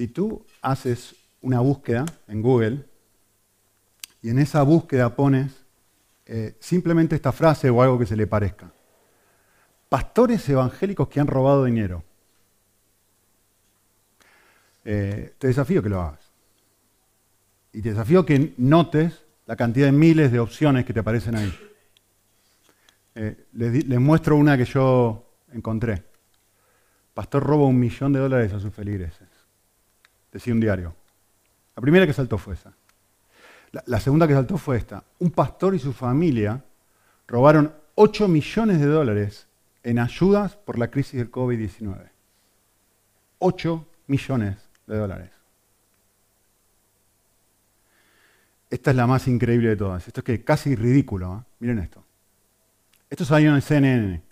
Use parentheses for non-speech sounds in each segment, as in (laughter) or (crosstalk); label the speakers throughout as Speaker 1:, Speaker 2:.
Speaker 1: Si tú haces una búsqueda en Google y en esa búsqueda pones eh, simplemente esta frase o algo que se le parezca. Pastores evangélicos que han robado dinero. Eh, te desafío que lo hagas. Y te desafío que notes la cantidad de miles de opciones que te aparecen ahí. Eh, les, muestro una que yo encontré. Pastor roba un millón de dólares a sus feligreses. Decía un diario. La primera que saltó fue esa. La, segunda que saltó fue esta. Un pastor y su familia robaron 8 millones de dólares en ayudas por la crisis del COVID-19. 8 millones de dólares. Esta es la más increíble de todas. Esto es que casi ridículo. ¿eh? Miren esto. Esto salió en CNN.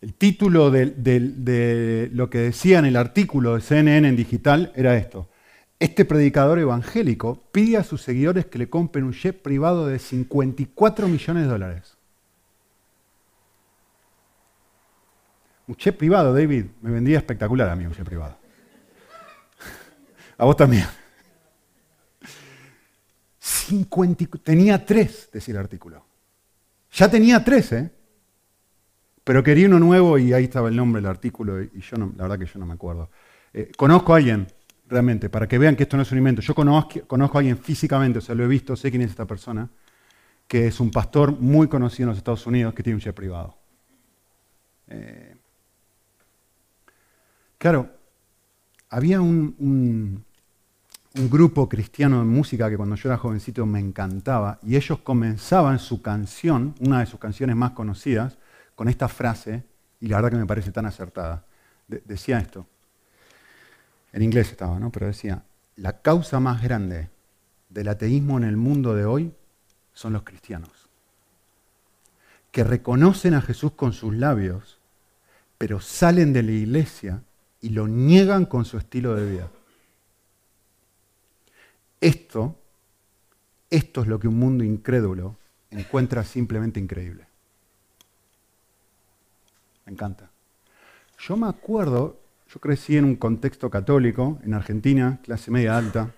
Speaker 1: El título de, de, lo que decía en el artículo de CNN en digital era esto. Este predicador evangélico pide a sus seguidores que le compren un jet privado de 54 millones de dólares. Un jet privado, David, me vendría espectacular a mí un jet privado. (laughs) A vos también. tenía tres, decía el artículo. Ya tenía tres, ¿eh? Pero quería uno nuevo y ahí estaba el nombre del artículo y yo no, la verdad que yo no me acuerdo. Eh, conozco a alguien, realmente, para que vean que esto no es un invento. Yo conozco, conozco, a alguien físicamente, o sea, lo he visto, sé quién es esta persona, que es un pastor muy conocido en los Estados Unidos que tiene un jet privado. Eh, claro, había un, un grupo cristiano de música que cuando yo era jovencito me encantaba y ellos comenzaban su canción, una de sus canciones más conocidas, con esta frase, y la verdad que me parece tan acertada. decía esto, en inglés estaba, ¿no? Pero decía, la causa más grande del ateísmo en el mundo de hoy son los cristianos, que reconocen a Jesús con sus labios, pero salen de la iglesia y lo niegan con su estilo de vida. Esto, esto es lo que un mundo incrédulo encuentra simplemente increíble. Me encanta. Yo me acuerdo, yo crecí en un contexto católico, en Argentina, clase media alta.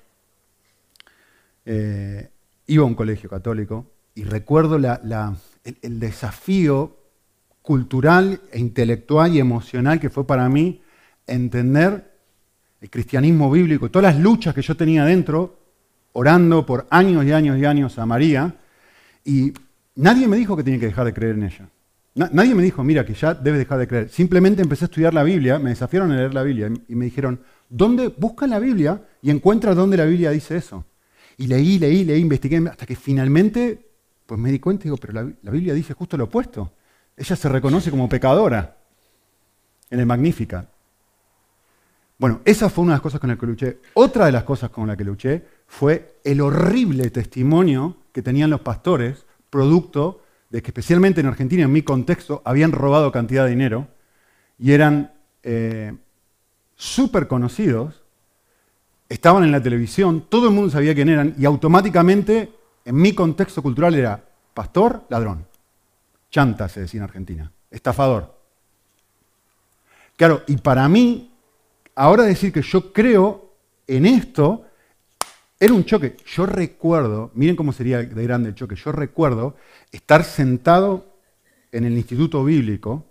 Speaker 1: Eh, iba a un colegio católico y recuerdo el desafío cultural e intelectual y emocional que fue para mí entender el cristianismo bíblico todas las luchas que yo tenía dentro orando por años y años y años a María y nadie me dijo que tenía que dejar de creer en ella. Nadie me dijo, mira, que ya debes dejar de creer. Simplemente empecé a estudiar la Biblia, me desafiaron a leer la Biblia y me dijeron, ¿dónde busca la Biblia y encuentra dónde la Biblia dice eso? Y leí, leí, leí, investigué, hasta que finalmente pues me di cuenta y digo, pero la, la Biblia dice justo lo opuesto. Ella se reconoce como pecadora en el Magnífica. Bueno, esa fue una de las cosas con las que luché. Otra de las cosas con las que luché fue el horrible testimonio que tenían los pastores, producto de que especialmente en Argentina, en mi contexto, habían robado cantidad de dinero y eran eh, súper conocidos, estaban en la televisión, todo el mundo sabía quién eran y automáticamente en mi contexto cultural era pastor, ladrón. Chanta se decía en Argentina, estafador. Claro, y para mí ahora decir que yo creo en esto era un choque. Yo recuerdo, miren cómo sería de grande el choque, yo recuerdo estar sentado en el Instituto Bíblico,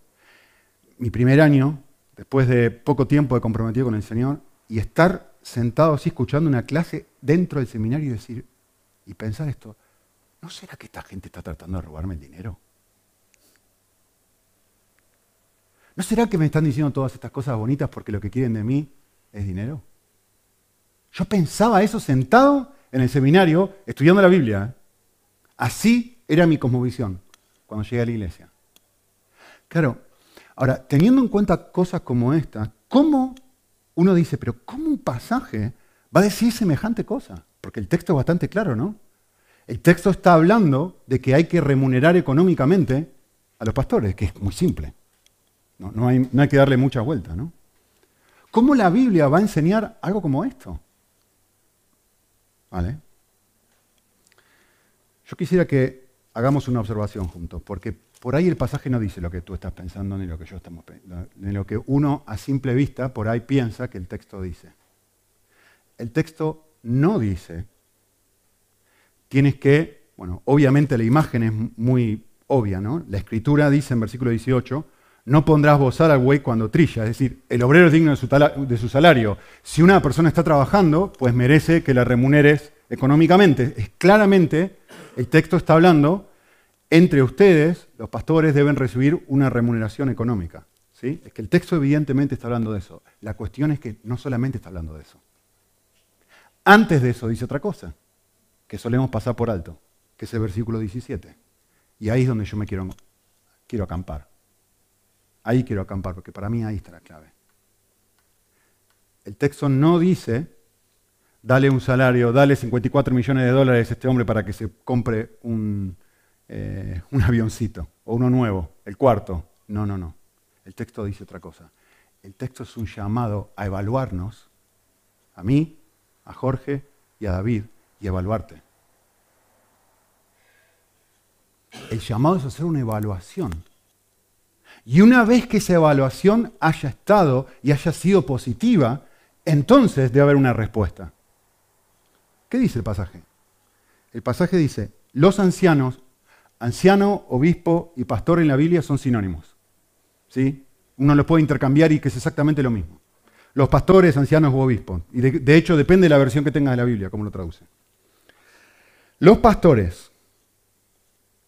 Speaker 1: mi primer año, después de poco tiempo de comprometido con el Señor, y estar sentado así escuchando una clase dentro del seminario y decir, y pensar esto, ¿no será que esta gente está tratando de robarme el dinero? ¿No será que me están diciendo todas estas cosas bonitas porque lo que quieren de mí es dinero? Yo pensaba eso sentado en el seminario estudiando la Biblia. Así era mi cosmovisión cuando llegué a la iglesia. Claro, ahora, teniendo en cuenta cosas como esta, ¿cómo uno dice, pero cómo un pasaje va a decir semejante cosa? Porque el texto es bastante claro, ¿no? El texto está hablando de que hay que remunerar económicamente a los pastores, que es muy simple. No, hay, que darle mucha vuelta, ¿no? ¿Cómo la Biblia va a enseñar algo como esto? Yo quisiera que hagamos una observación juntos, porque por ahí el pasaje no dice lo que tú estás pensando ni lo que yo estamos pensando, ni lo que uno a simple vista por ahí piensa que el texto dice. El texto no dice, tienes que, bueno, obviamente la imagen es muy obvia, ¿no? La escritura dice en versículo 18, no pondrás bozar al buey cuando trilla, es decir, el obrero es digno de su, de su salario. Si una persona está trabajando, pues merece que la remuneres económicamente. Es claramente, el texto está hablando entre ustedes, los pastores deben recibir una remuneración económica. ¿sí? Es que el texto evidentemente está hablando de eso. La cuestión es que no solamente está hablando de eso. Antes de eso dice otra cosa, que solemos pasar por alto, que es el versículo 17. Y ahí es donde yo me quiero, quiero acampar. Ahí quiero acampar, porque para mí ahí está la clave. El texto no dice, dale un salario, dale 54 millones de dólares a este hombre para que se compre un, eh, un avioncito o uno nuevo, el cuarto. No, no, no. El texto dice otra cosa. El texto es un llamado a evaluarnos, a mí, a Jorge y a David, y evaluarte. El llamado es hacer una evaluación. Y una vez que esa evaluación haya estado y haya sido positiva, entonces debe haber una respuesta. ¿Qué dice el pasaje? El pasaje dice, los ancianos Anciano, obispo y pastor en la Biblia son sinónimos. ¿sí? Uno los puede intercambiar y que es exactamente lo mismo. Los pastores, ancianos u obispos. Y de, hecho depende de la versión que tenga de la Biblia, cómo lo traduce. Los pastores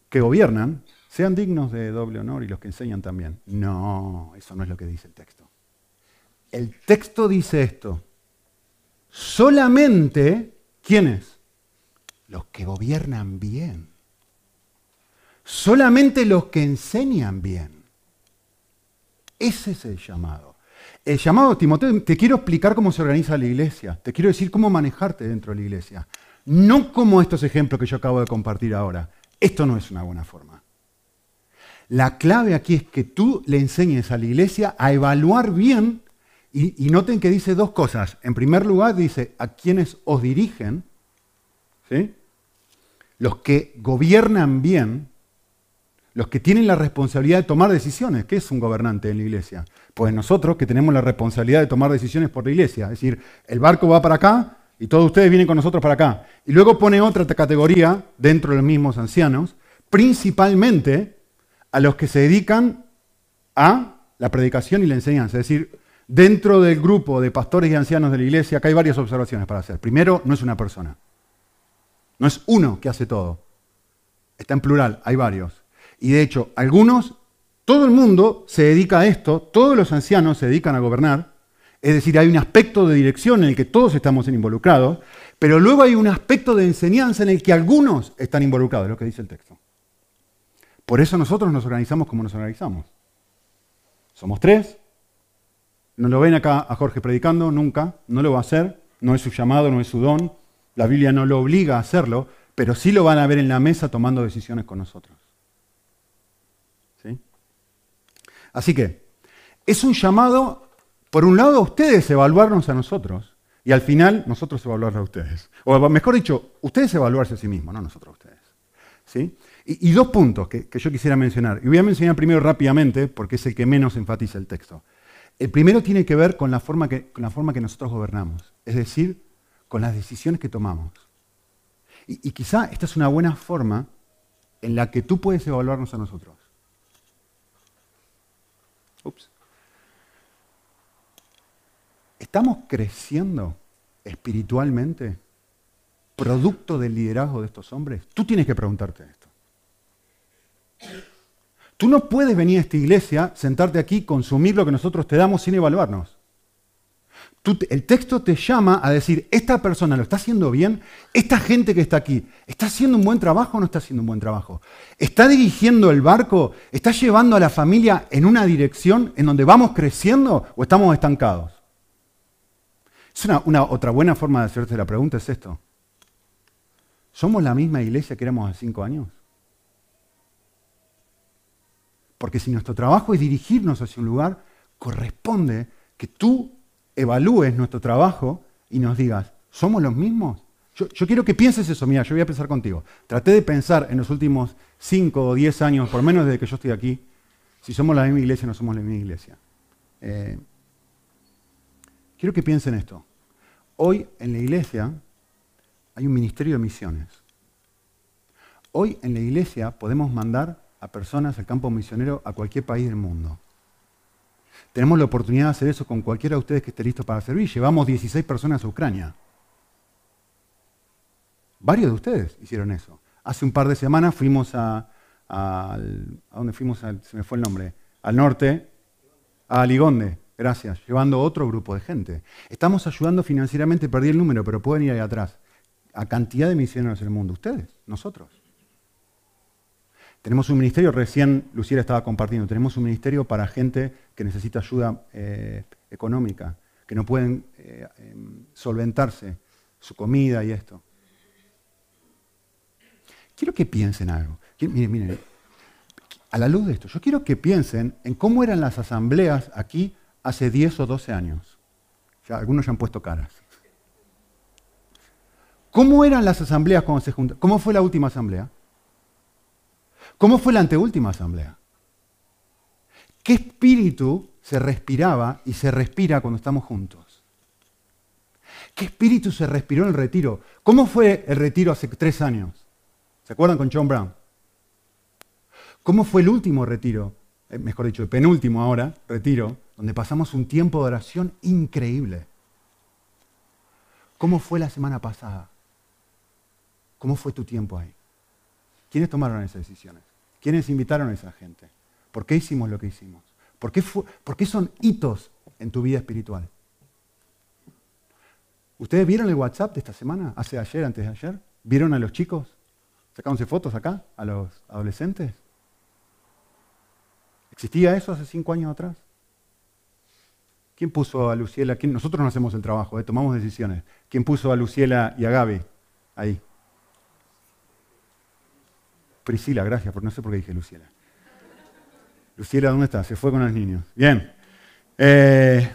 Speaker 1: que gobiernan sean dignos de doble honor y los que enseñan también. No, eso no es lo que dice el texto. El texto dice esto. Solamente, ¿quiénes? Los que gobiernan bien solamente los que enseñan bien. Ese es el llamado. El llamado, Timoteo, te quiero explicar cómo se organiza la iglesia, te quiero decir cómo manejarte dentro de la iglesia. No como estos ejemplos que yo acabo de compartir ahora. Esto no es una buena forma. La clave aquí es que tú le enseñes a la iglesia a evaluar bien, y, noten que dice dos cosas. En primer lugar, dice a quienes os dirigen, ¿sí? los que gobiernan bien, los que tienen la responsabilidad de tomar decisiones. ¿Qué es un gobernante en la iglesia? Pues nosotros que tenemos la responsabilidad de tomar decisiones por la iglesia. Es decir, el barco va para acá y todos ustedes vienen con nosotros para acá. Y luego pone otra categoría dentro de los mismos ancianos, principalmente a los que se dedican a la predicación y la enseñanza. Es decir, dentro del grupo de pastores y ancianos de la iglesia, acá hay varias observaciones para hacer. Primero, no es una persona. No es uno que hace todo. Está en plural, hay varios. Y de hecho, algunos, todo el mundo se dedica a esto, todos los ancianos se dedican a gobernar, es decir, hay un aspecto de dirección en el que todos estamos involucrados, pero luego hay un aspecto de enseñanza en el que algunos están involucrados, es lo que dice el texto. Por eso nosotros nos organizamos como nos organizamos. Somos tres, no lo ven acá a Jorge predicando, nunca, no lo va a hacer, no es su llamado, no es su don, la Biblia no lo obliga a hacerlo, pero sí lo van a ver en la mesa tomando decisiones con nosotros. Así que es un llamado, por un lado, a ustedes evaluarnos a nosotros y al final nosotros evaluar a ustedes. O mejor dicho, ustedes evaluarse a sí mismos, no nosotros a ustedes. ¿Sí? Y, dos puntos que, que, yo quisiera mencionar. Y voy a mencionar primero rápidamente porque es el que menos enfatiza el texto. El primero tiene que ver con la forma que, con la forma que nosotros gobernamos, es decir, con las decisiones que tomamos. Y, y quizá esta es una buena forma en la que tú puedes evaluarnos a nosotros. ¿Estamos creciendo espiritualmente producto del liderazgo de estos hombres? Tú tienes que preguntarte esto. Tú no puedes venir a esta iglesia, sentarte aquí, consumir lo que nosotros te damos sin evaluarnos el texto te llama a decir, esta persona lo está haciendo bien, esta gente que está aquí, ¿está haciendo un buen trabajo o no está haciendo un buen trabajo? ¿Está dirigiendo el barco? ¿Está llevando a la familia en una dirección en donde vamos creciendo o estamos estancados? Es una, otra buena forma de hacerte la pregunta es esto. ¿Somos la misma iglesia que éramos hace cinco años? Porque si nuestro trabajo es dirigirnos hacia un lugar, corresponde que tú evalúes nuestro trabajo y nos digas, ¿somos los mismos? Yo, quiero que pienses eso, mira, yo voy a pensar contigo. Traté de pensar en los últimos 5 o 10 años, por menos desde que yo estoy aquí, si somos la misma iglesia o no somos la misma iglesia. Eh, quiero que piensen esto. Hoy en la iglesia hay un ministerio de misiones. Hoy en la iglesia podemos mandar a personas al campo misionero a cualquier país del mundo. Tenemos la oportunidad de hacer eso con cualquiera de ustedes que esté listo para servir. Llevamos 16 personas a Ucrania. Varios de ustedes hicieron eso. Hace un par de semanas fuimos a... ¿A, dónde fuimos? se me fue el nombre. Al norte, a Ligonde, gracias, llevando otro grupo de gente. Estamos ayudando financieramente, perdí el número, pero pueden ir ahí atrás. A cantidad de misioneros en el mundo. Ustedes, nosotros. Tenemos un ministerio, recién Luciera estaba compartiendo, tenemos un ministerio para gente que necesita ayuda eh, económica, que no pueden eh, em, solventarse su comida y esto. Quiero que piensen algo. Miren, miren, a la luz de esto, yo quiero que piensen en cómo eran las asambleas aquí hace 10 o 12 años. Algunos ya han puesto caras. ¿Cómo eran las asambleas cuando se juntan? ¿Cómo fue la última asamblea? ¿Cómo fue la anteúltima asamblea? ¿Qué espíritu se respiraba y se respira cuando estamos juntos? ¿Qué espíritu se respiró en el retiro? ¿Cómo fue el retiro hace tres años? ¿Se acuerdan con John Brown? ¿Cómo fue el último retiro? Eh, mejor dicho, el penúltimo ahora, retiro, donde pasamos un tiempo de oración increíble. ¿Cómo fue la semana pasada? ¿Cómo fue tu tiempo ahí? ¿Quiénes tomaron esas decisiones? ¿Quiénes invitaron a esa gente? ¿Por qué hicimos lo que hicimos? ¿Por qué, ¿Por qué son hitos en tu vida espiritual? ¿Ustedes vieron el WhatsApp de esta semana? ¿Hace ayer, antes de ayer? ¿Vieron a los chicos? ¿Sacándose fotos acá? ¿A los adolescentes? ¿Existía eso hace cinco años atrás? ¿Quién puso a Luciela? Nosotros no hacemos el trabajo, eh, tomamos decisiones. ¿Quién puso a Luciela y a Gaby ahí? Priscila, gracias, porque no sé por qué dije Luciela. Luciela, ¿dónde está? Se fue con los niños. Bien. Eh,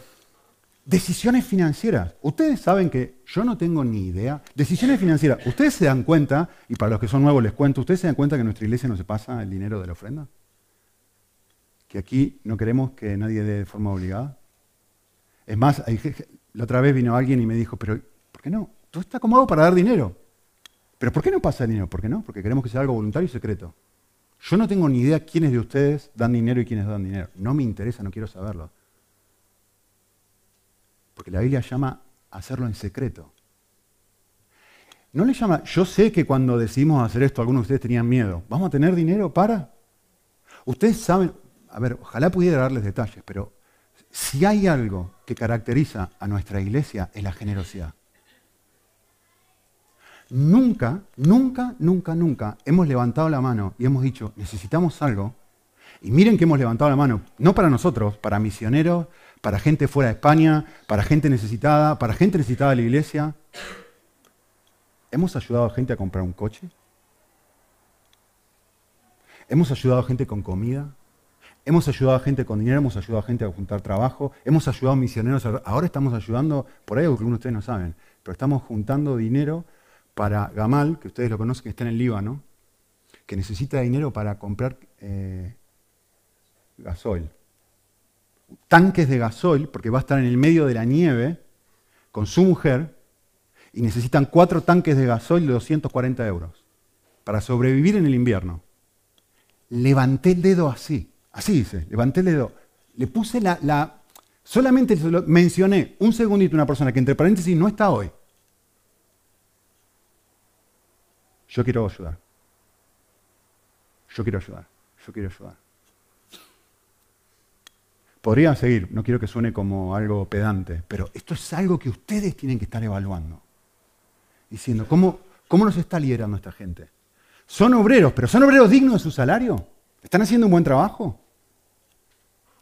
Speaker 1: decisiones financieras. Ustedes saben que yo no tengo ni idea. Decisiones financieras. Ustedes se dan cuenta, y para los que son nuevos les cuento, ¿ustedes se dan cuenta que en nuestra iglesia no se pasa el dinero de la ofrenda? Que aquí no queremos que nadie dé de forma obligada. Es más, la otra vez vino alguien y me dijo, pero ¿por qué no? Todo está acomodado para dar dinero. Pero ¿por qué no pasa el dinero? ¿Por qué no? Porque queremos que sea algo voluntario y secreto. Yo no tengo ni idea quiénes de ustedes dan dinero y quiénes dan dinero. No me interesa, no quiero saberlo. Porque la Biblia llama a hacerlo en secreto. No le llama, yo sé que cuando decidimos hacer esto, algunos de ustedes tenían miedo. ¿Vamos a tener dinero para? Ustedes saben, a ver, ojalá pudiera darles detalles, pero si hay algo que caracteriza a nuestra iglesia es la generosidad. Nunca, nunca, nunca, nunca hemos levantado la mano y hemos dicho, necesitamos algo. Y miren que hemos levantado la mano, no para nosotros, para misioneros, para gente fuera de España, para gente necesitada, para gente necesitada de la iglesia. ¿Hemos ayudado a gente a comprar un coche? ¿Hemos ayudado a gente con comida? Hemos ayudado a gente con dinero, hemos ayudado a gente a juntar trabajo, hemos ayudado a misioneros. Ahora estamos ayudando, por ahí algunos de ustedes no saben, pero estamos juntando dinero para Gamal, que ustedes lo conocen, que está en el Líbano, que necesita dinero para comprar eh, gasoil. Tanques de gasoil, porque va a estar en el medio de la nieve con su mujer, y necesitan cuatro tanques de gasoil de 240 euros para sobrevivir en el invierno. Levanté el dedo así, así dice, levanté el dedo. Le puse la, la solamente mencioné un segundito una persona que entre paréntesis no está hoy. Yo quiero ayudar. Yo quiero ayudar. Yo quiero ayudar. Podría seguir, no quiero que suene como algo pedante, pero esto es algo que ustedes tienen que estar evaluando. Diciendo, ¿cómo, cómo nos está liderando esta gente? Son obreros, pero ¿son obreros dignos de su salario? ¿Están haciendo un buen trabajo?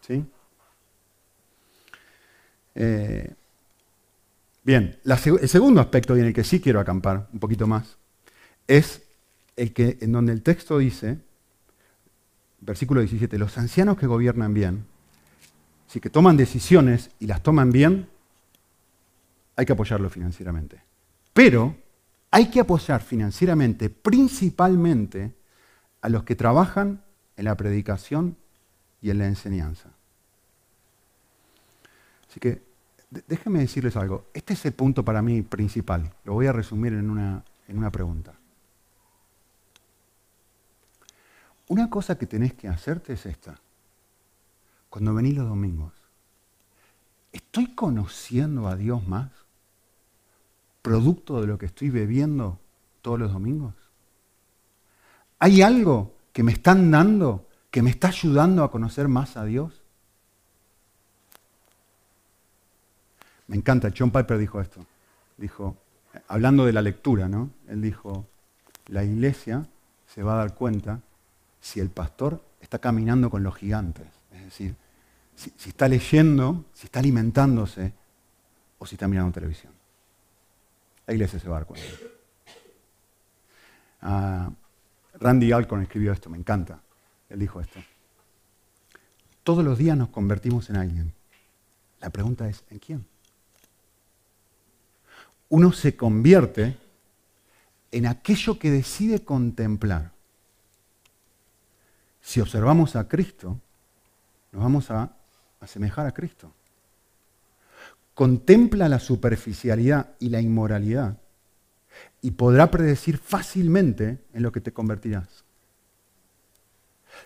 Speaker 1: ¿Sí? Eh, bien, el segundo aspecto en el que sí quiero acampar un poquito más es el que, en donde el texto dice, versículo 17, los ancianos que gobiernan bien, si que toman decisiones y las toman bien, hay que apoyarlo financieramente. Pero hay que apoyar financieramente principalmente a los que trabajan en la predicación y en la enseñanza. Así que déjenme decirles algo. Este es el punto para mí principal. Lo voy a resumir en una, en una pregunta. Una cosa que tenés que hacerte es esta. Cuando venís los domingos, ¿estoy conociendo a Dios más? ¿Producto de lo que estoy bebiendo todos los domingos? ¿Hay algo que me están dando que me está ayudando a conocer más a Dios? Me encanta, John Piper dijo esto. Dijo, hablando de la lectura, ¿no? Él dijo, la iglesia se va a dar cuenta si el pastor está caminando con los gigantes. Es decir, si, está leyendo, si está alimentándose o si está mirando televisión. La iglesia se va a dar. Ah, Randy Alcorn escribió esto, me encanta. Él dijo esto. Todos los días nos convertimos en alguien. La pregunta es, ¿en quién? Uno se convierte en aquello que decide contemplar si observamos a Cristo, nos vamos a asemejar a Cristo. Contempla la superficialidad y la inmoralidad y podrá predecir fácilmente en lo que te convertirás.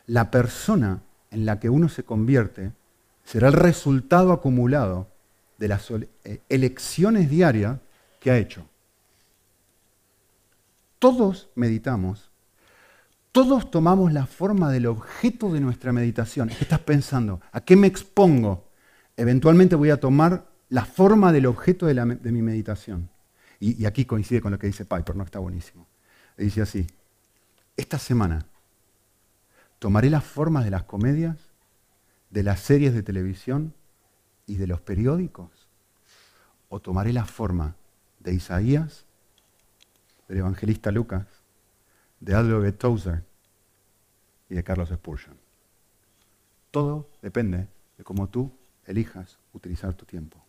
Speaker 1: La persona en la que uno se convierte será el resultado acumulado de las eh, elecciones diarias que ha hecho. Todos meditamos todos tomamos la forma del objeto de nuestra meditación. ¿Qué estás pensando? ¿A qué me expongo? Eventualmente voy a tomar la forma del objeto de, mi meditación. Y, y, aquí coincide con lo que dice Piper, no está buenísimo. dice así, esta semana tomaré las formas de las comedias, de las series de televisión y de los periódicos, o tomaré la forma de Isaías, del evangelista Lucas, de Adolf Tozer y de Carlos Spurgeon. Todo depende de cómo tú elijas utilizar tu tiempo.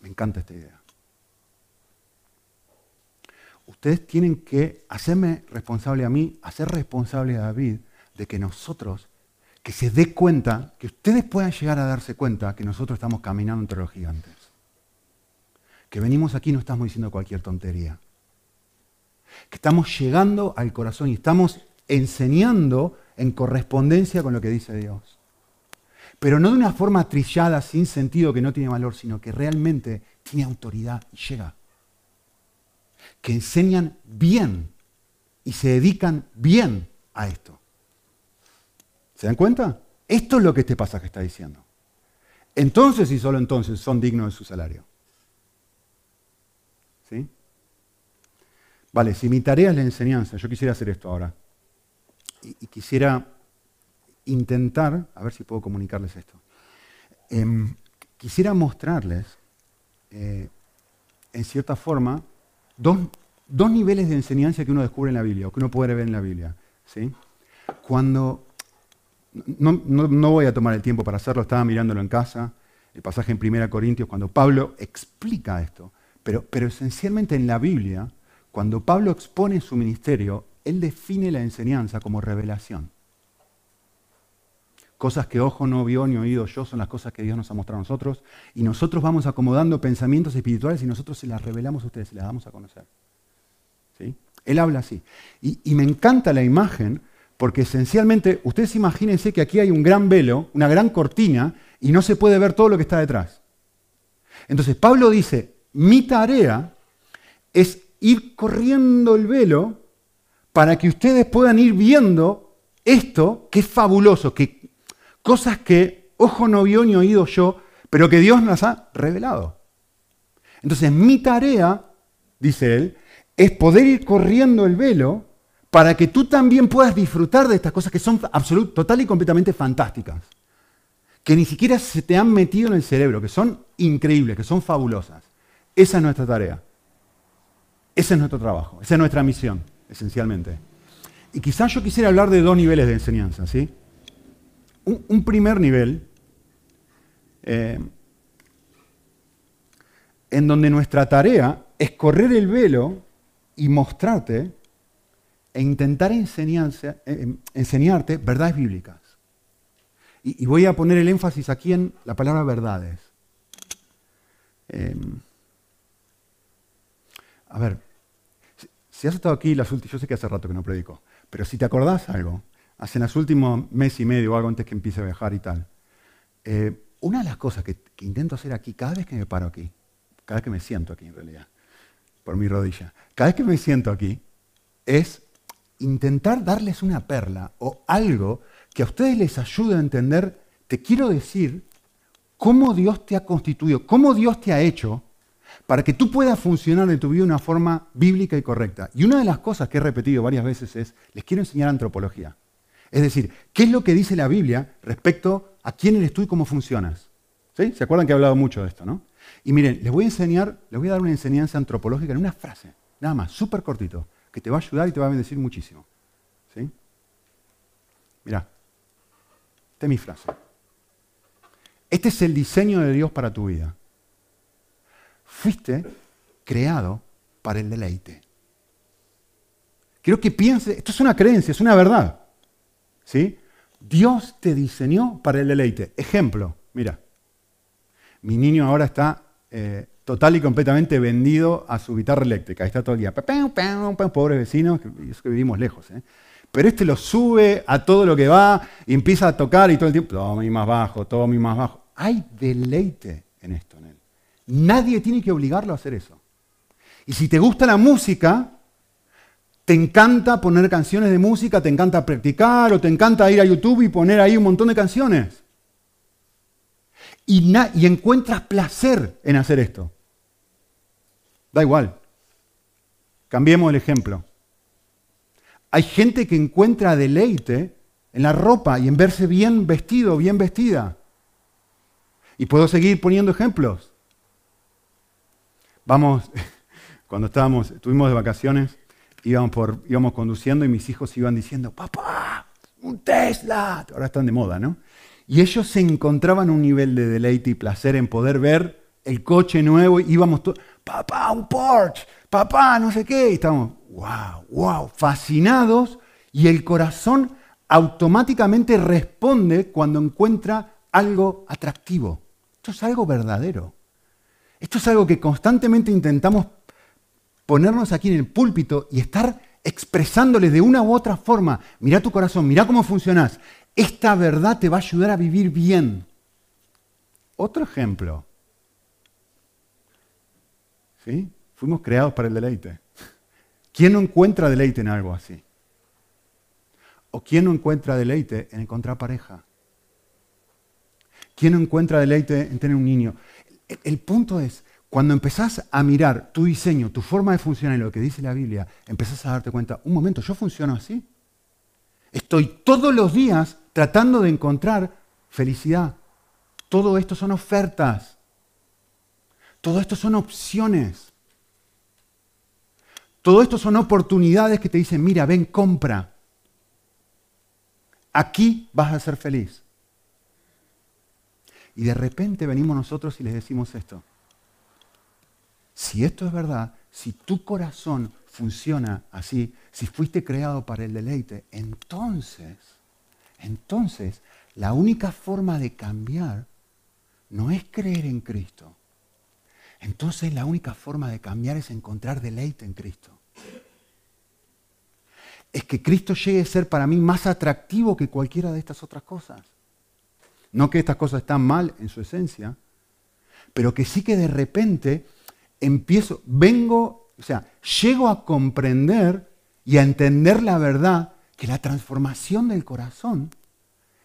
Speaker 1: Me encanta esta idea. Ustedes tienen que hacerme responsable a mí, hacer responsable a David de que nosotros, que se dé cuenta, que ustedes puedan llegar a darse cuenta que nosotros estamos caminando entre los gigantes. Que venimos aquí no estamos diciendo cualquier tontería que estamos llegando al corazón y estamos enseñando en correspondencia con lo que dice Dios. Pero no de una forma trillada, sin sentido, que no tiene valor, sino que realmente tiene autoridad y llega. Que enseñan bien y se dedican bien a esto. ¿Se dan cuenta? Esto es lo que este pasaje está diciendo. Entonces y solo entonces son dignos de su salario. ¿Sí? Vale, si mi tarea es la enseñanza, yo quisiera hacer esto ahora. Y, quisiera intentar, a ver si puedo comunicarles esto. Em, quisiera mostrarles, eh, en cierta forma, dos, niveles de enseñanza que uno descubre en la Biblia, o que uno puede ver en la Biblia. ¿sí? Cuando, no, voy a tomar el tiempo para hacerlo, estaba mirándolo en casa, el pasaje en 1 Corintios, cuando Pablo explica esto, pero, pero esencialmente en la Biblia, cuando Pablo expone su ministerio, él define la enseñanza como revelación. Cosas que ojo no vio ni oído yo son las cosas que Dios nos ha mostrado a nosotros. Y nosotros vamos acomodando pensamientos espirituales y nosotros se las revelamos a ustedes, se las damos a conocer. ¿Sí? Él habla así. Y, y me encanta la imagen porque esencialmente, ustedes imagínense que aquí hay un gran velo, una gran cortina, y no se puede ver todo lo que está detrás. Entonces Pablo dice, mi tarea es ir corriendo el velo para que ustedes puedan ir viendo esto que es fabuloso, que cosas que ojo no vio ni oído yo, pero que Dios nos ha revelado. Entonces mi tarea, dice él, es poder ir corriendo el velo para que tú también puedas disfrutar de estas cosas que son absolut, total y completamente fantásticas, que ni siquiera se te han metido en el cerebro, que son increíbles, que son fabulosas. Esa es nuestra tarea. Ese es nuestro trabajo, esa es nuestra misión, esencialmente. Y quizás yo quisiera hablar de dos niveles de enseñanza, ¿sí? Un, primer nivel, eh, en donde nuestra tarea es correr el velo y mostrarte e intentar eh, enseñarte verdades bíblicas. Y, voy a poner el énfasis aquí en la palabra verdades. Em, a ver, si has estado aquí las últimas, yo sé que hace rato que no predico, pero si te acordás algo, hace en los últimos mes y medio o algo antes que empiece a viajar y tal, eh, una de las cosas que, intento hacer aquí, cada vez que me paro aquí, cada vez que me siento aquí en realidad, por mi rodilla, cada vez que me siento aquí, es intentar darles una perla o algo que a ustedes les ayude a entender, te quiero decir, cómo Dios te ha constituido, cómo Dios te ha hecho para que tú puedas funcionar en tu vida de una forma bíblica y correcta. Y una de las cosas que he repetido varias veces es, les quiero enseñar antropología. Es decir, ¿qué es lo que dice la Biblia respecto a quién eres tú y cómo funcionas? ¿Sí? ¿Se acuerdan que he hablado mucho de esto, no? Y miren, les voy a enseñar, les voy a dar una enseñanza antropológica en una frase, nada más, súper cortito, que te va a ayudar y te va a bendecir muchísimo. ¿Sí? Mira, esta es mi frase. Este es el diseño de Dios para tu vida. Fuiste creado para el deleite. Quiero que pienses, esto es una creencia, es una verdad. ¿Sí? Dios te diseñó para el deleite. Ejemplo, mira, mi niño ahora está eh, total y completamente vendido a su guitarra eléctrica. Ahí está todo el día. Pobres vecinos, y eso que vivimos lejos. ¿eh? Pero este lo sube a todo lo que va y empieza a tocar y todo el tiempo, todo mi más bajo, todo mi más bajo. Hay deleite en esto en él. Nadie tiene que obligarlo a hacer eso. Y si te gusta la música, te encanta poner canciones de música, te encanta practicar o te encanta ir a YouTube y poner ahí un montón de canciones. Y, encuentras placer en hacer esto. Da igual. Cambiemos el ejemplo. Hay gente que encuentra deleite en la ropa y en verse bien vestido, bien vestida. Y puedo seguir poniendo ejemplos. Vamos, (laughs) cuando estábamos, estuvimos de vacaciones, íbamos, íbamos conduciendo y mis hijos iban diciendo, papá, un Tesla. Ahora están de moda, ¿no? Y ellos se encontraban un nivel de deleite y placer en poder ver el coche nuevo. Y íbamos todos, papá, un Porsche, papá, no sé qué. Y estábamos, wow, wow, fascinados y el corazón automáticamente responde cuando encuentra algo atractivo. Esto es algo verdadero. Esto es algo que constantemente intentamos ponernos aquí en el púlpito y estar expresándole de una u otra forma. Mira tu corazón, mira cómo funcionas. Esta verdad te va a ayudar a vivir bien. Otro ejemplo. ¿Sí? Fuimos creados para el deleite. ¿Quién no encuentra deleite en algo así? ¿O quién no encuentra deleite en encontrar pareja? ¿Quién no encuentra deleite en tener un niño? El, punto es, cuando empezás a mirar tu diseño, tu forma de funcionar y lo que dice la Biblia, empezás a darte cuenta, un momento, yo funciono así. Estoy todos los días tratando de encontrar felicidad. Todo esto son ofertas. Todo esto son opciones. Todo esto son oportunidades que te dicen, mira, ven, compra. Aquí vas a ser feliz. Y de repente venimos nosotros y les decimos esto. Si esto es verdad, si tu corazón funciona así, si fuiste creado para el deleite, entonces, entonces, la única forma de cambiar no es creer en Cristo. Entonces la única forma de cambiar es encontrar deleite en Cristo. Es que Cristo llegue a ser para mí más atractivo que cualquiera de estas otras cosas. No que estas cosas están mal en su esencia, pero que sí que de repente empiezo, vengo, o sea, llego a comprender y a entender la verdad que la transformación del corazón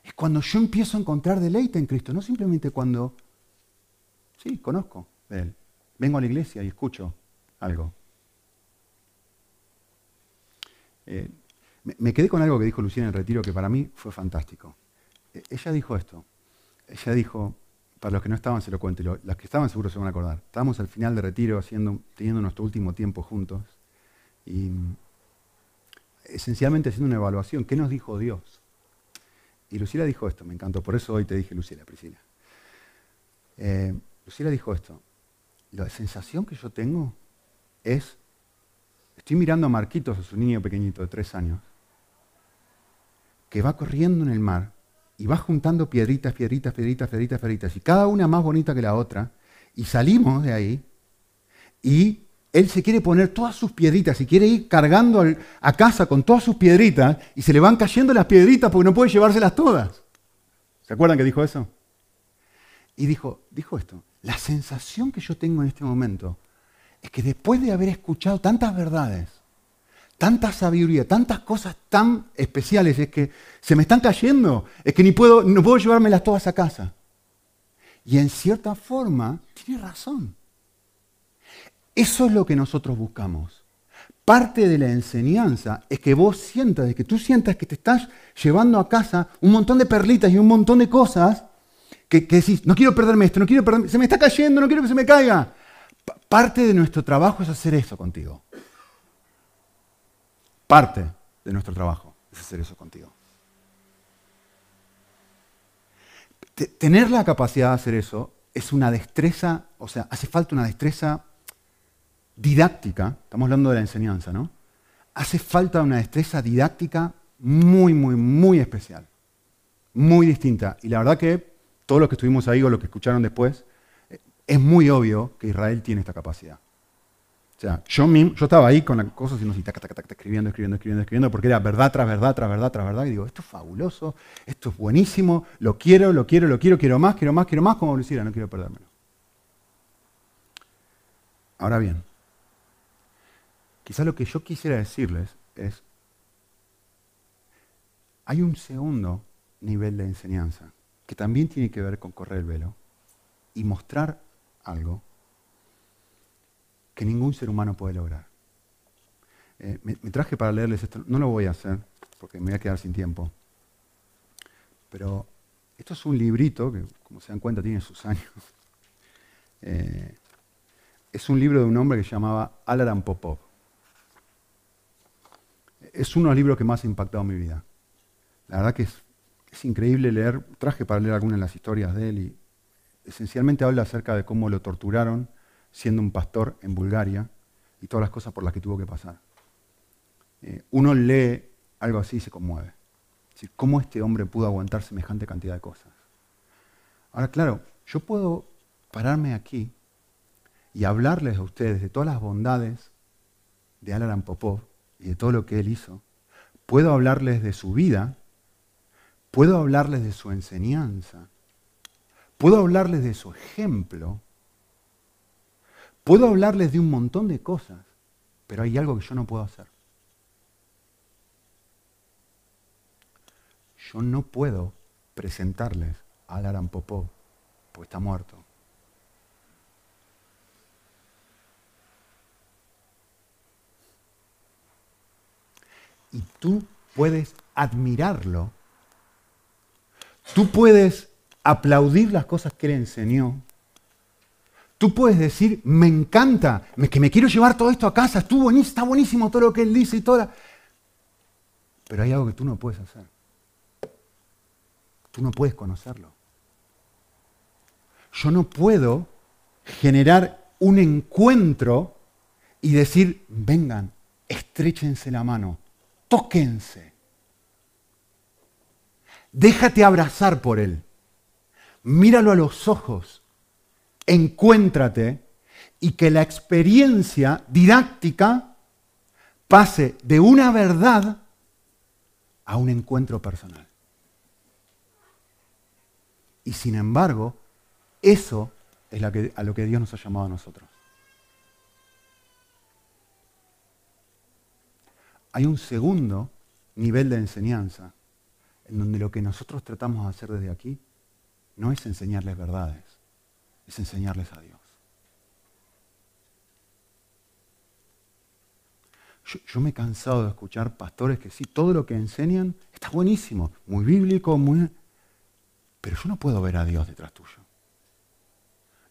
Speaker 1: es cuando yo empiezo a encontrar deleite en Cristo, no simplemente cuando, sí, conozco de Él, vengo a la iglesia y escucho algo. Eh, me quedé con algo que dijo Lucía en el retiro que para mí fue fantástico. E, ella dijo esto, ella dijo, para los que no estaban se lo cuento, los que estaban seguro se van a acordar, estábamos al final de retiro haciendo, teniendo nuestro último tiempo juntos y esencialmente haciendo una evaluación, ¿qué nos dijo Dios? Y Lucila dijo esto, me encantó, por eso hoy te dije Lucila, Priscila. Eh, Lucila dijo esto, la sensación que yo tengo es, estoy mirando a Marquitos, a su niño pequeñito de tres años, que va corriendo en el mar y va juntando piedritas, piedritas, piedritas, piedritas, piedritas, y cada una más bonita que la otra, y salimos de ahí, y él se quiere poner todas sus piedritas y quiere ir cargando a casa con todas sus piedritas, y se le van cayendo las piedritas porque no puede llevárselas todas. ¿Se acuerdan que dijo eso? Y dijo, dijo esto, la sensación que yo tengo en este momento es que después de haber escuchado tantas verdades, tanta sabiduría, tantas cosas tan especiales, es que se me están cayendo, es que ni puedo, no puedo llevármelas todas a casa. Y en cierta forma, tiene razón. Eso es lo que nosotros buscamos. Parte de la enseñanza es que vos sientas, que tú sientas que te estás llevando a casa un montón de perlitas y un montón de cosas que, decís, no quiero perderme esto, no quiero perderme, se me está cayendo, no quiero que se me caiga. parte de nuestro trabajo es hacer eso contigo. Parte de nuestro trabajo es hacer eso contigo. tener la capacidad de hacer eso es una destreza, o sea, hace falta una destreza didáctica, estamos hablando de la enseñanza, ¿no? Hace falta una destreza didáctica muy, muy, muy especial, muy distinta. Y la verdad que todos los que estuvimos ahí o los que escucharon después, eh, es muy obvio que Israel tiene esta capacidad. O sea, yo, yo estaba ahí con las cosas y escribiendo, escribiendo, escribiendo, escribiendo, porque era verdad tras verdad, tras verdad, tras verdad. Y digo, esto es fabuloso, esto es buenísimo, lo quiero, lo quiero, lo quiero, quiero más, quiero más, quiero más, como lo no quiero perdérmelo. Ahora bien, Quizás lo que yo quisiera decirles es, hay un segundo nivel de enseñanza que también tiene que ver con correr el velo y mostrar algo que ningún ser humano puede lograr. Eh, me, traje para leerles esto, no lo voy a hacer porque me voy a quedar sin tiempo, pero esto es un librito que, como se dan cuenta, tiene sus años. (laughs) Eh, es un libro de un hombre que se llamaba Alaran Popov es uno de los libros que más ha impactado mi vida. La verdad que es, increíble leer, traje para leer algunas de las historias de él y esencialmente habla acerca de cómo lo torturaron siendo un pastor en Bulgaria y todas las cosas por las que tuvo que pasar. Eh, uno lee algo así y se conmueve. ¿Cómo este hombre pudo aguantar semejante cantidad de cosas? Ahora, claro, yo puedo pararme aquí y hablarles a ustedes de todas las bondades de Alaran Popov y de todo lo que Él hizo. Puedo hablarles de su vida, puedo hablarles de su enseñanza, puedo hablarles de su ejemplo, puedo hablarles de un montón de cosas, pero hay algo que yo no puedo hacer. Yo no puedo presentarles a Alaran Popov, porque está muerto. y tú puedes admirarlo. Tú puedes aplaudir las cosas que él enseñó. Tú puedes decir, me encanta, que me quiero llevar todo esto a casa, Estuvo buenísimo, está buenísimo todo lo que él dice y toda. Pero hay algo que tú no puedes hacer. Tú no puedes conocerlo. Yo no puedo generar un encuentro y decir, vengan, estréchense la mano, tóquense. Déjate abrazar por Él. Míralo a los ojos. Encuéntrate y que la experiencia didáctica pase de una verdad a un encuentro personal. Y sin embargo, eso es a lo que Dios nos ha llamado a nosotros. hay un segundo nivel de enseñanza en donde lo que nosotros tratamos de hacer desde aquí no es enseñarles verdades, es enseñarles a Dios. Yo, me he cansado de escuchar pastores que sí, todo lo que enseñan está buenísimo, muy bíblico, muy... Pero yo no puedo ver a Dios detrás tuyo.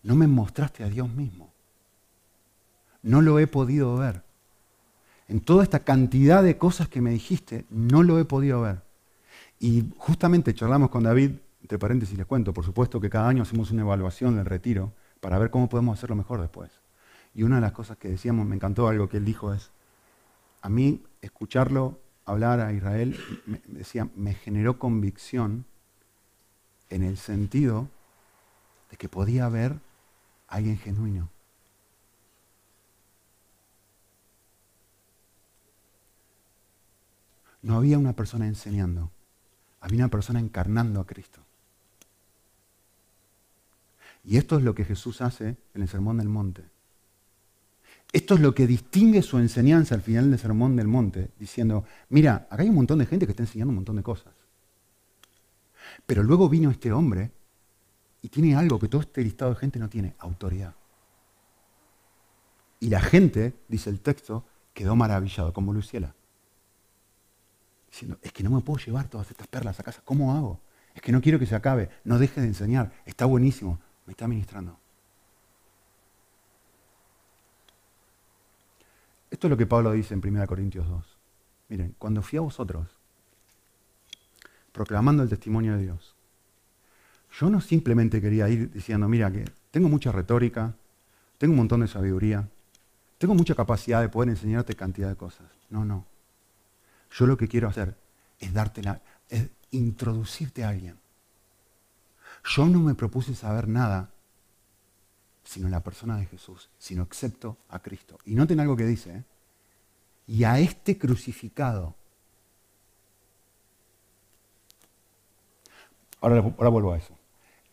Speaker 1: No me mostraste a Dios mismo. No lo he podido ver en toda esta cantidad de cosas que me dijiste, no lo he podido ver. Y justamente charlamos con David, entre paréntesis les cuento, por supuesto que cada año hacemos una evaluación del retiro para ver cómo podemos hacerlo mejor después. Y una de las cosas que decíamos, me encantó algo que él dijo es, a mí escucharlo hablar a Israel, me, decía, me generó convicción en el sentido de que podía haber alguien genuino. No había una persona enseñando, había una persona encarnando a Cristo. Y esto es lo que Jesús hace en el Sermón del Monte. Esto es lo que distingue su enseñanza al final del Sermón del Monte, diciendo, mira, acá hay un montón de gente que está enseñando un montón de cosas. Pero luego vino este hombre y tiene algo que todo este listado de gente no tiene, autoridad. Y la gente, dice el texto, quedó maravillado, como Luciela. Diciendo, es que no me puedo llevar todas estas perlas a casa, ¿cómo hago? Es que no quiero que se acabe, no deje de enseñar, está buenísimo, me está ministrando. Esto es lo que Pablo dice en 1 Corintios 2. Miren, cuando fui a vosotros, proclamando el testimonio de Dios, yo no simplemente quería ir diciendo, mira, que tengo mucha retórica, tengo un montón de sabiduría, tengo mucha capacidad de poder enseñarte cantidad de cosas. No, no. Yo lo que quiero hacer es darte la, es introducirte a alguien. Yo no me propuse saber nada sino la persona de Jesús, sino excepto a Cristo. Y noten algo que dice, ¿eh? y a este crucificado. Ahora, ahora vuelvo a eso.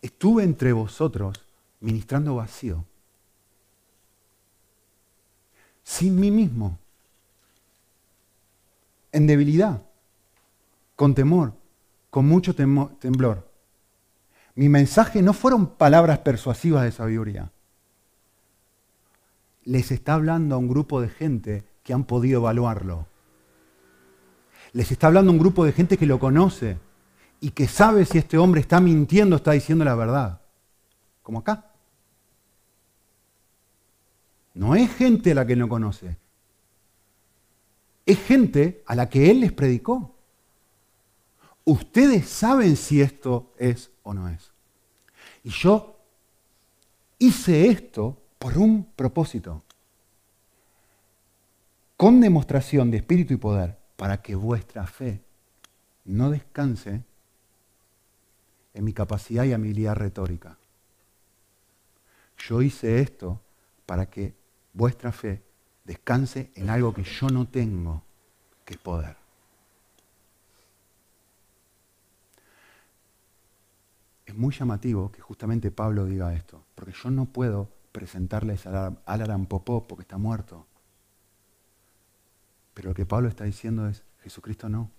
Speaker 1: Estuve entre vosotros ministrando vacío, sin mí mismo, en debilidad, con temor, con mucho temblor. Mi mensaje no fueron palabras persuasivas de sabiduría les está hablando a un grupo de gente que han podido evaluarlo. Les está hablando a un grupo de gente que lo conoce y que sabe si este hombre está mintiendo o está diciendo la verdad. Como acá. No es gente a la que no conoce. Es gente a la que él les predicó. Ustedes saben si esto es o no es. Y yo hice esto por un propósito, con demostración de espíritu y poder, para que vuestra fe no descanse en mi capacidad y habilidad retórica. Yo hice esto para que vuestra fe descanse en algo que yo no tengo, que es poder. Es muy llamativo que justamente Pablo diga esto, porque yo no puedo presentarles al Alaram Popó porque está muerto. Pero lo que Pablo está diciendo es, Jesucristo no.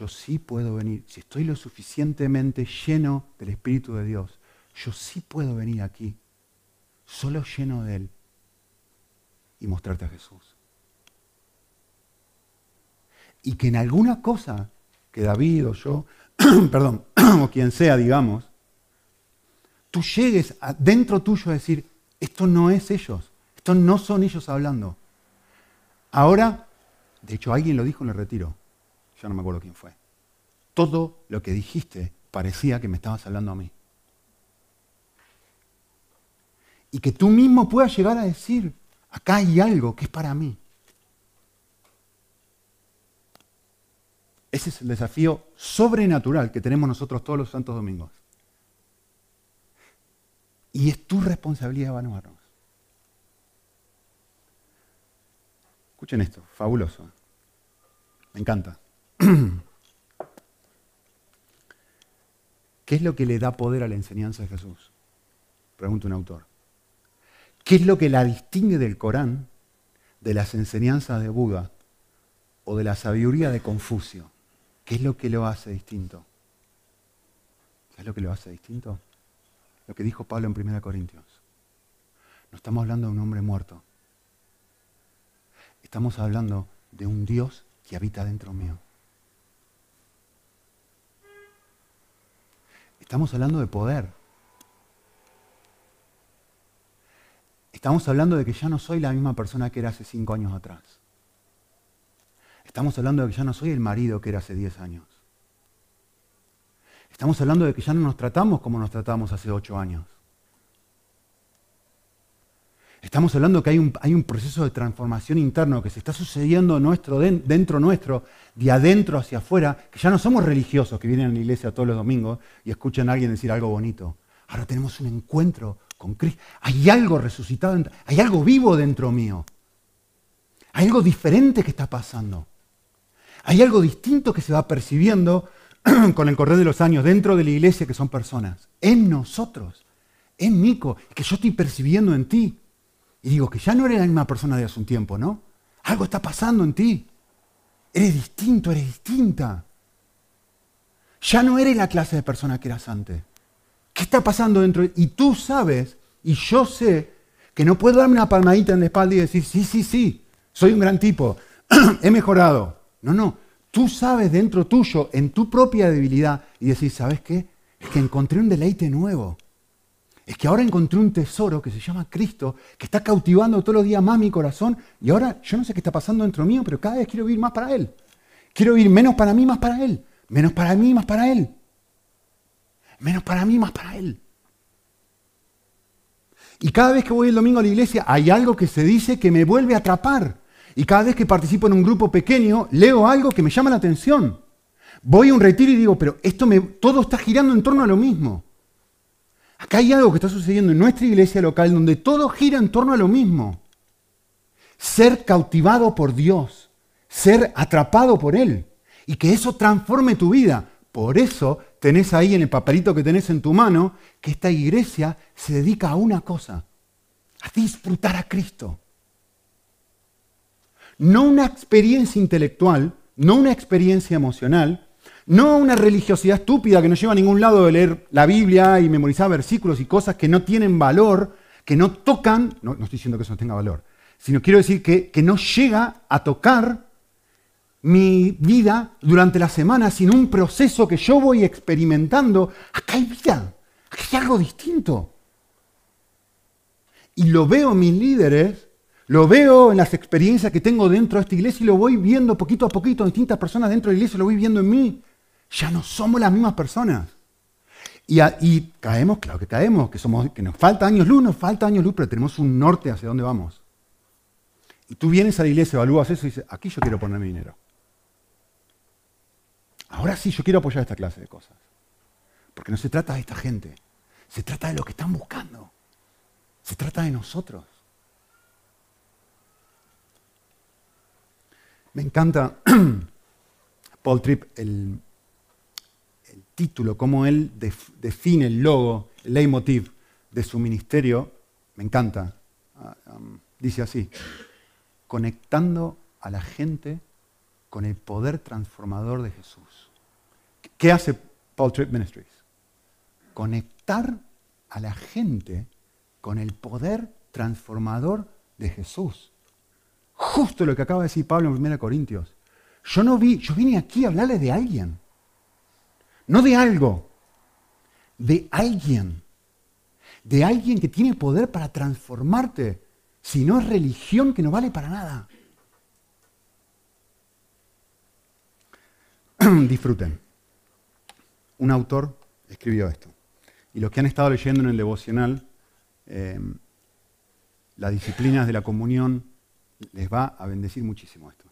Speaker 1: Yo sí puedo venir, si estoy lo suficientemente lleno del Espíritu de Dios, yo sí puedo venir aquí, solo lleno de Él, y mostrarte a Jesús. Y que en alguna cosa que David o yo, (clears throat) perdón, (clears throat) o quien sea, digamos, tú llegues dentro tuyo a decir, esto no es ellos, esto no son ellos hablando. Ahora, de hecho alguien lo dijo en el retiro, yo no me acuerdo quién fue. Todo lo que dijiste parecía que me estabas hablando a mí. Y que tú mismo puedas llegar a decir, acá hay algo que es para mí. Ese es el desafío sobrenatural que tenemos nosotros todos los santos domingos. Y es tu responsabilidad evaluarnos. Escuchen esto, fabuloso. Me encanta. (clears throat) ¿Qué es lo que le da poder a la enseñanza de Jesús? Pregunta un autor. ¿Qué es lo que la distingue del Corán, de las enseñanzas de Buda o de la sabiduría de Confucio? ¿Qué es lo que lo hace distinto? ¿Qué es lo que lo hace distinto? lo que dijo Pablo en 1 Corintios. No estamos hablando de un hombre muerto. Estamos hablando de un Dios que habita dentro mío. Estamos hablando de poder. Estamos hablando de que ya no soy la misma persona que era hace cinco años atrás. Estamos hablando de que ya no soy el marido que era hace diez años. Estamos hablando de que ya no nos tratamos como nos tratamos hace ocho años. Estamos hablando que hay un, hay un proceso de transformación interno que se está sucediendo nuestro, dentro nuestro, de adentro hacia afuera, que ya no somos religiosos que vienen a la iglesia todos los domingos y escuchan a alguien decir algo bonito. Ahora tenemos un encuentro con Cristo. Hay algo resucitado, hay algo vivo dentro mío. Hay algo diferente que está pasando. Hay algo distinto que se va percibiendo (clears throat) con el correr de los años dentro de la iglesia que son personas. En nosotros, en Nico, que yo estoy percibiendo en ti. Y digo que ya no eres la misma persona de hace un tiempo, ¿no? Algo está pasando en ti. Eres distinto, eres distinta. Ya no eres la clase de persona que eras antes. ¿Qué está pasando dentro? Y tú sabes, y yo sé, que no puedo darme una palmadita en la espalda y decir, sí, sí, sí, soy un gran tipo, (clears throat) he mejorado. No, no. Tú sabes dentro tuyo, en tu propia debilidad, y decir, ¿sabes qué? Es que encontré un deleite nuevo es que ahora encontré un tesoro que se llama Cristo, que está cautivando todos los días más mi corazón, y ahora yo no sé qué está pasando dentro mío, pero cada vez quiero vivir más para Él. Quiero vivir menos para mí, más para Él. Menos para mí, más para Él. Menos para mí, más para Él. Y cada vez que voy el domingo a la iglesia hay algo que se dice que me vuelve a atrapar. Y cada vez que participo en un grupo pequeño, leo algo que me llama la atención. Voy a un retiro y digo, pero esto me, todo está girando en torno a lo mismo. Acá hay algo que está sucediendo en nuestra iglesia local donde todo gira en torno a lo mismo. Ser cautivado por Dios, ser atrapado por Él y que eso transforme tu vida. Por eso tenés ahí en el papelito que tenés en tu mano que esta iglesia se dedica a una cosa, a disfrutar a Cristo. No una experiencia intelectual, no una experiencia emocional, no una religiosidad estúpida que no lleva a ningún lado de leer la Biblia y memorizar versículos y cosas que no tienen valor, que no tocan, no, estoy diciendo que eso no tenga valor, sino quiero decir que, que no llega a tocar mi vida durante la semana, sino un proceso que yo voy experimentando. Acá hay vida, acá hay algo distinto. Y lo veo mis líderes, lo veo en las experiencias que tengo dentro de esta iglesia y lo voy viendo poquito a poquito, distintas personas dentro de la iglesia, lo voy viendo en mí ya no somos las mismas personas. Y, caemos, claro que caemos, que, somos, que nos falta años luz, nos falta años luz, pero tenemos un norte hacia dónde vamos. Y tú vienes a la iglesia, evalúas eso y dices, aquí yo quiero poner mi dinero. Ahora sí, yo quiero apoyar esta clase de cosas. Porque no se trata de esta gente, se trata de lo que están buscando. Se trata de nosotros. Me encanta (clears throat) Paul Tripp, el, título, cómo él define el logo, el leitmotiv de su ministerio, me encanta. Ah, dice así, conectando a la gente con el poder transformador de Jesús. ¿Qué hace Paul Tripp Ministries? Conectar a la gente con el poder transformador de Jesús. Justo lo que acaba de decir Pablo en 1 Corintios. Yo no vi, yo vine aquí a hablarle de alguien. No de algo, de alguien. De alguien que tiene poder para transformarte. Si no es religión que no vale para nada. (clears throat) Disfruten. Un autor escribió esto. Y los que han estado leyendo en el devocional, eh, las disciplinas de la comunión, les va a bendecir muchísimo esto.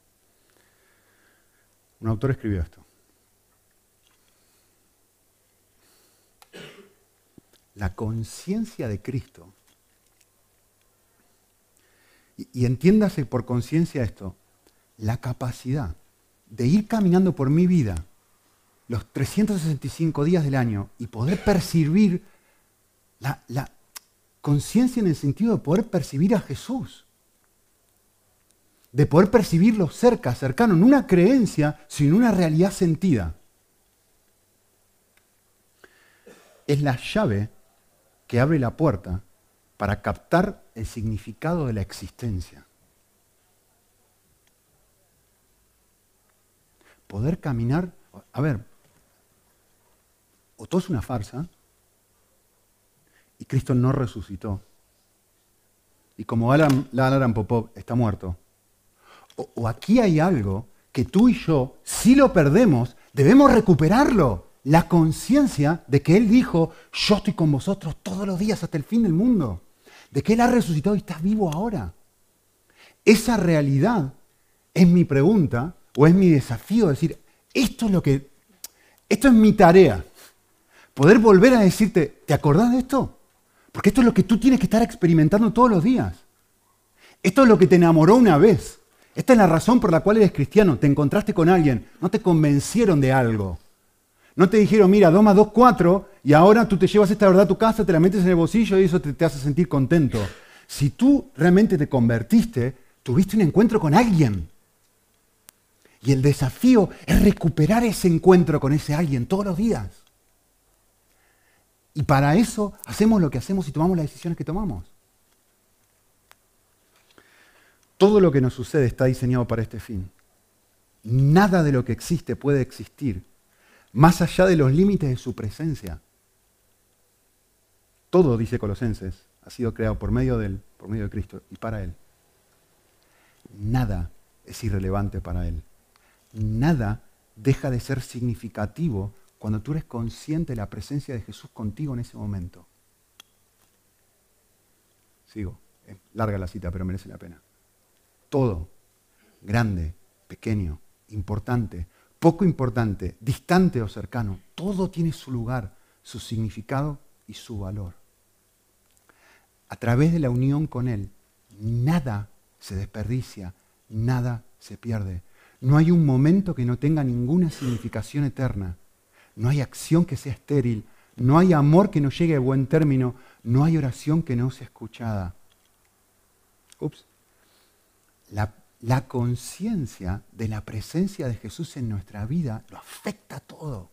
Speaker 1: Un autor escribió esto. la conciencia de Cristo. Y, entiéndase por conciencia esto, la capacidad de ir caminando por mi vida los 365 días del año y poder percibir la, la conciencia en el sentido de poder percibir a Jesús, de poder percibirlo cerca, cercano, no una creencia, sino una realidad sentida. Es la llave que abre la puerta para captar el significado de la existencia. Poder caminar, a ver, o todo es una farsa y Cristo no resucitó. Y como Alan, Popov está muerto, o, aquí hay algo que tú y yo, si lo perdemos, debemos recuperarlo la conciencia de que Él dijo, yo estoy con vosotros todos los días hasta el fin del mundo. de que Él ha resucitado y está vivo ahora. Esa realidad es mi pregunta o es mi desafío, decir, esto es lo que, esto es mi tarea. Poder volver a decirte, ¿te acordás de esto? Porque esto es lo que tú tienes que estar experimentando todos los días. Esto es lo que te enamoró una vez. Esta es la razón por la cual eres cristiano. Te encontraste con alguien, no te convencieron de algo. No te dijeron, mira, 2 más 2, 4, y ahora tú te llevas esta verdad a tu casa, te la metes en el bolsillo y eso te, te hace sentir contento. Si tú realmente te convertiste, tuviste un encuentro con alguien. Y el desafío es recuperar ese encuentro con ese alguien todos los días. Y para eso hacemos lo que hacemos y tomamos las decisiones que tomamos. Todo lo que nos sucede está diseñado para este fin. Nada de lo que existe puede existir más allá de los límites de su presencia. Todo, dice Colosenses, ha sido creado por medio de Él, por medio de Cristo y para Él. Nada es irrelevante para Él. Nada deja de ser significativo cuando tú eres consciente de la presencia de Jesús contigo en ese momento. Sigo, larga la cita, pero merece la pena todo, grande, pequeño, importante, poco importante, distante o cercano, todo tiene su lugar, su significado y su valor. A través de la unión con Él, nada se desperdicia, nada se pierde. No hay un momento que no tenga ninguna significación eterna. No hay acción que sea estéril. No hay amor que no llegue a buen término. No hay oración que no sea escuchada. Ups la, conciencia de la presencia de Jesús en nuestra vida lo afecta todo.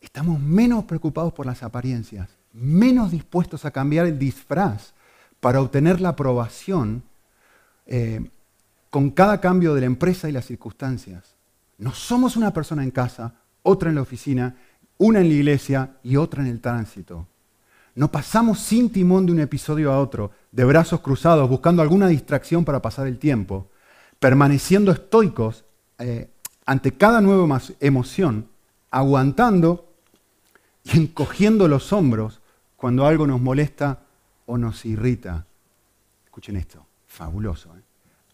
Speaker 1: Estamos menos preocupados por las apariencias, menos dispuestos a cambiar el disfraz para obtener la aprobación eh, con cada cambio de la empresa y las circunstancias. No somos una persona en casa, otra en la oficina, una en la iglesia y otra en el tránsito. No pasamos sin timón de un episodio a otro, de brazos cruzados, buscando alguna distracción para pasar el tiempo, permaneciendo estoicos eh, ante cada nueva emoción, aguantando y encogiendo los hombros cuando algo nos molesta o nos irrita. Escuchen esto, fabuloso. ¿eh?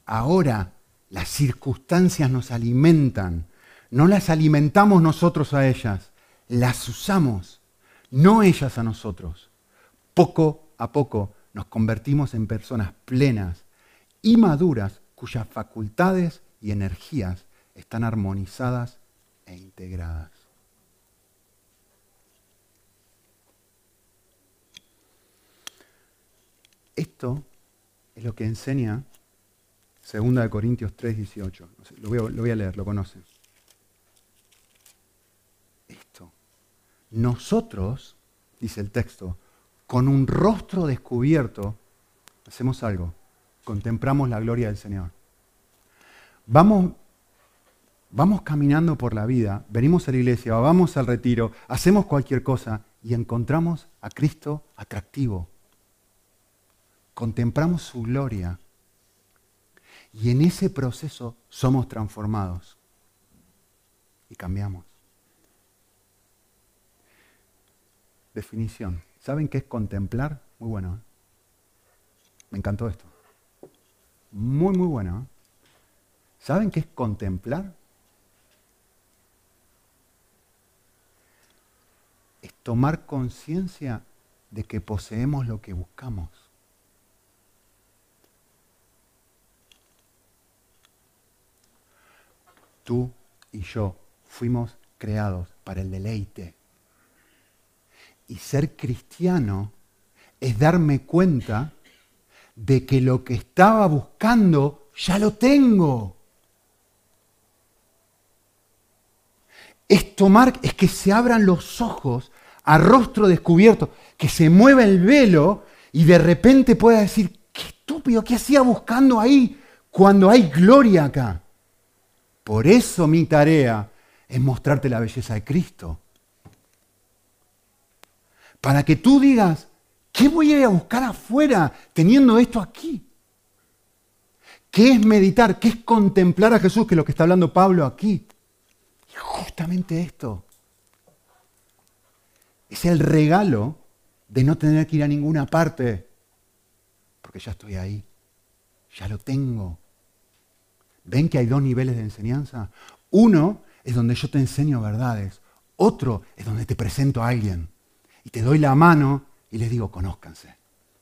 Speaker 1: Ahora las circunstancias nos alimentan, no las alimentamos nosotros a ellas, las usamos, no ellas a nosotros poco a poco nos convertimos en personas plenas y maduras cuyas facultades y energías están armonizadas e integradas. Esto es lo que enseña 2 Corintios 3, 18. Lo voy, a, lo voy a leer, lo conocen. Esto. Nosotros, dice el texto, con un rostro descubierto, hacemos algo, contemplamos la gloria del Señor. Vamos, vamos caminando por la vida, venimos a la iglesia, vamos al retiro, hacemos cualquier cosa y encontramos a Cristo atractivo. Contemplamos su gloria y en ese proceso somos transformados y cambiamos. Definición. ¿Saben qué es contemplar? Muy bueno. ¿eh? Me encantó esto. Muy, muy bueno. ¿eh? ¿Saben qué es contemplar? Es tomar conciencia de que poseemos lo que buscamos. Tú y yo fuimos creados para el deleite y ser cristiano es darme cuenta de que lo que estaba buscando ya lo tengo. Es tomar, es que se abran los ojos a rostro descubierto, que se mueva el velo y de repente pueda decir, qué estúpido, ¿qué hacía buscando ahí cuando hay gloria acá? Por eso mi tarea es mostrarte la belleza de Cristo para que tú digas, ¿qué voy a ir a buscar afuera teniendo esto aquí? ¿Qué es meditar? ¿Qué es contemplar a Jesús? Que es lo que está hablando Pablo aquí. Y justamente esto es el regalo de no tener que ir a ninguna parte, porque ya estoy ahí, ya lo tengo. ¿Ven que hay dos niveles de enseñanza? Uno es donde yo te enseño verdades, otro es donde te presento a alguien y te doy la mano y les digo, conózcanse,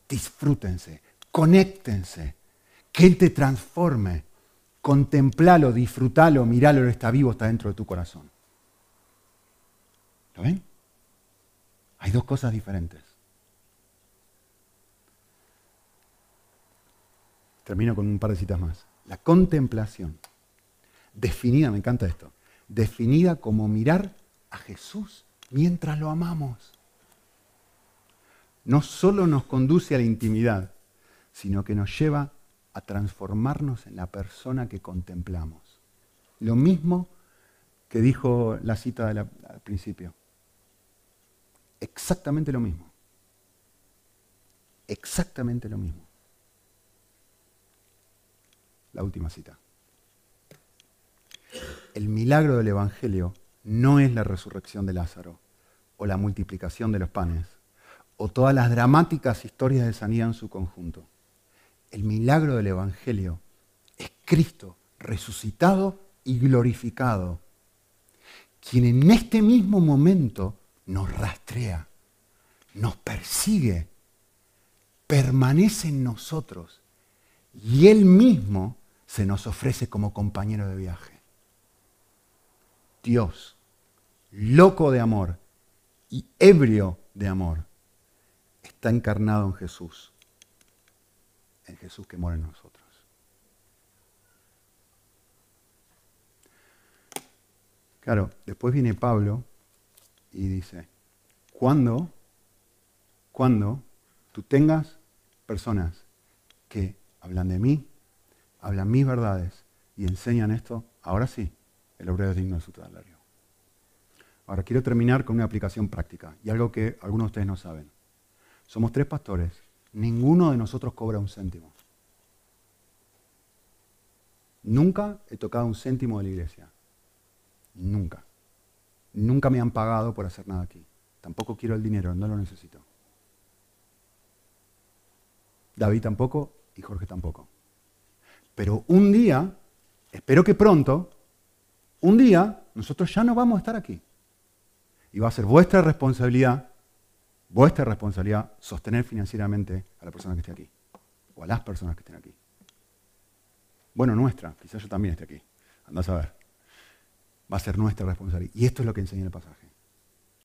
Speaker 1: disfrútense, conéctense, que Él te transforme, contemplalo, disfrútalo, miralo, está vivo, está dentro de tu corazón. ¿Lo ven? Hay dos cosas diferentes. Termino con un par de citas más. La contemplación, definida, me encanta esto, definida como mirar a Jesús mientras lo amamos. No solo nos conduce a la intimidad, sino que nos lleva a transformarnos en la persona que contemplamos. Lo mismo que dijo la cita al principio. Exactamente lo mismo. Exactamente lo mismo. La última cita. El milagro del Evangelio no es la resurrección de Lázaro o la multiplicación de los panes o todas las dramáticas historias de sanidad en su conjunto. El milagro del Evangelio es Cristo resucitado y glorificado, quien en este mismo momento nos rastrea, nos persigue, permanece en nosotros y Él mismo se nos ofrece como compañero de viaje. Dios, loco de amor y ebrio de amor, está encarnado en Jesús, en Jesús que mora en nosotros. Claro, después viene Pablo y dice, cuando, cuando tú tengas personas que hablan de mí, hablan mis verdades y enseñan esto, ahora sí, el obrero es digno de su salario. Ahora quiero terminar con una aplicación práctica y algo que algunos de ustedes no saben. Somos tres pastores, ninguno de nosotros cobra un céntimo. Nunca he tocado un céntimo de la iglesia. Nunca. Nunca me han pagado por hacer nada aquí. Tampoco quiero el dinero, no lo necesito. David tampoco y Jorge tampoco. Pero un día, espero que pronto, un día nosotros ya no vamos a estar aquí. Y va a ser vuestra responsabilidad, vuestra responsabilidad sostener financieramente a la persona que esté aquí. O a las personas que estén aquí. Bueno, nuestra, quizás yo también esté aquí. Andás a ver va a ser nuestra responsabilidad. Y esto es lo que enseña el pasaje.